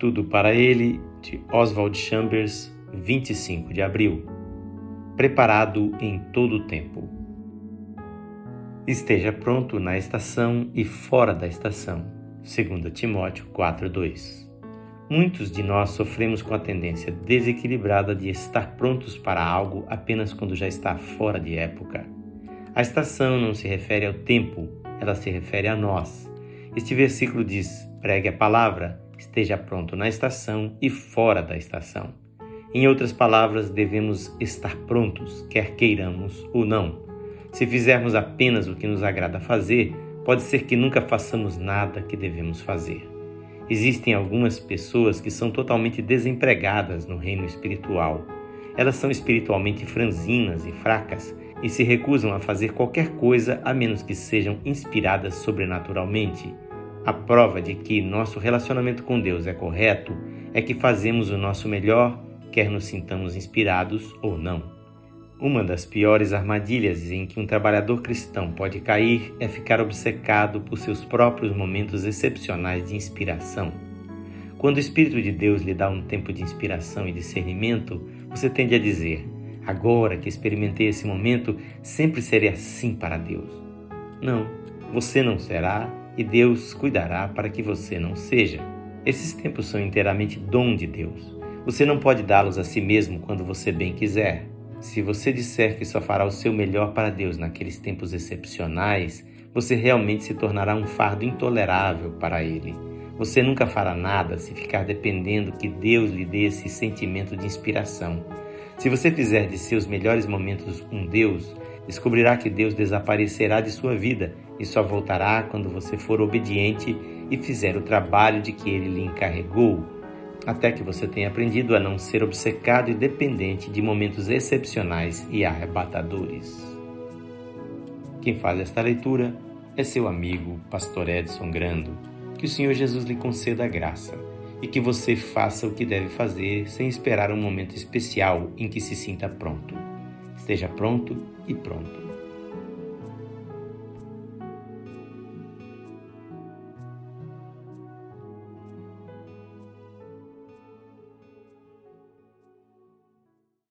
Tudo para Ele, de Oswald Chambers, 25 de abril. Preparado em todo o tempo. Esteja pronto na estação e fora da estação. 2 Timóteo 4:2. Muitos de nós sofremos com a tendência desequilibrada de estar prontos para algo apenas quando já está fora de época. A estação não se refere ao tempo, ela se refere a nós. Este versículo diz: pregue a palavra, esteja pronto na estação e fora da estação. Em outras palavras, devemos estar prontos, quer queiramos ou não. Se fizermos apenas o que nos agrada fazer, pode ser que nunca façamos nada que devemos fazer. Existem algumas pessoas que são totalmente desempregadas no reino espiritual. Elas são espiritualmente franzinas e fracas e se recusam a fazer qualquer coisa a menos que sejam inspiradas sobrenaturalmente. A prova de que nosso relacionamento com Deus é correto é que fazemos o nosso melhor, quer nos sintamos inspirados ou não. Uma das piores armadilhas em que um trabalhador cristão pode cair é ficar obcecado por seus próprios momentos excepcionais de inspiração. Quando o Espírito de Deus lhe dá um tempo de inspiração e discernimento, você tende a dizer: Agora que experimentei esse momento, sempre serei assim para Deus. Não, você não será e Deus cuidará para que você não seja. Esses tempos são inteiramente dom de Deus. Você não pode dá-los a si mesmo quando você bem quiser. Se você disser que só fará o seu melhor para Deus naqueles tempos excepcionais, você realmente se tornará um fardo intolerável para Ele. Você nunca fará nada se ficar dependendo que Deus lhe dê esse sentimento de inspiração. Se você fizer de seus melhores momentos um Deus, descobrirá que Deus desaparecerá de sua vida e só voltará quando você for obediente e fizer o trabalho de que ele lhe encarregou, até que você tenha aprendido a não ser obcecado e dependente de momentos excepcionais e arrebatadores. Quem faz esta leitura é seu amigo, Pastor Edson Grando. Que o Senhor Jesus lhe conceda a graça e que você faça o que deve fazer sem esperar um momento especial em que se sinta pronto. Esteja pronto e pronto.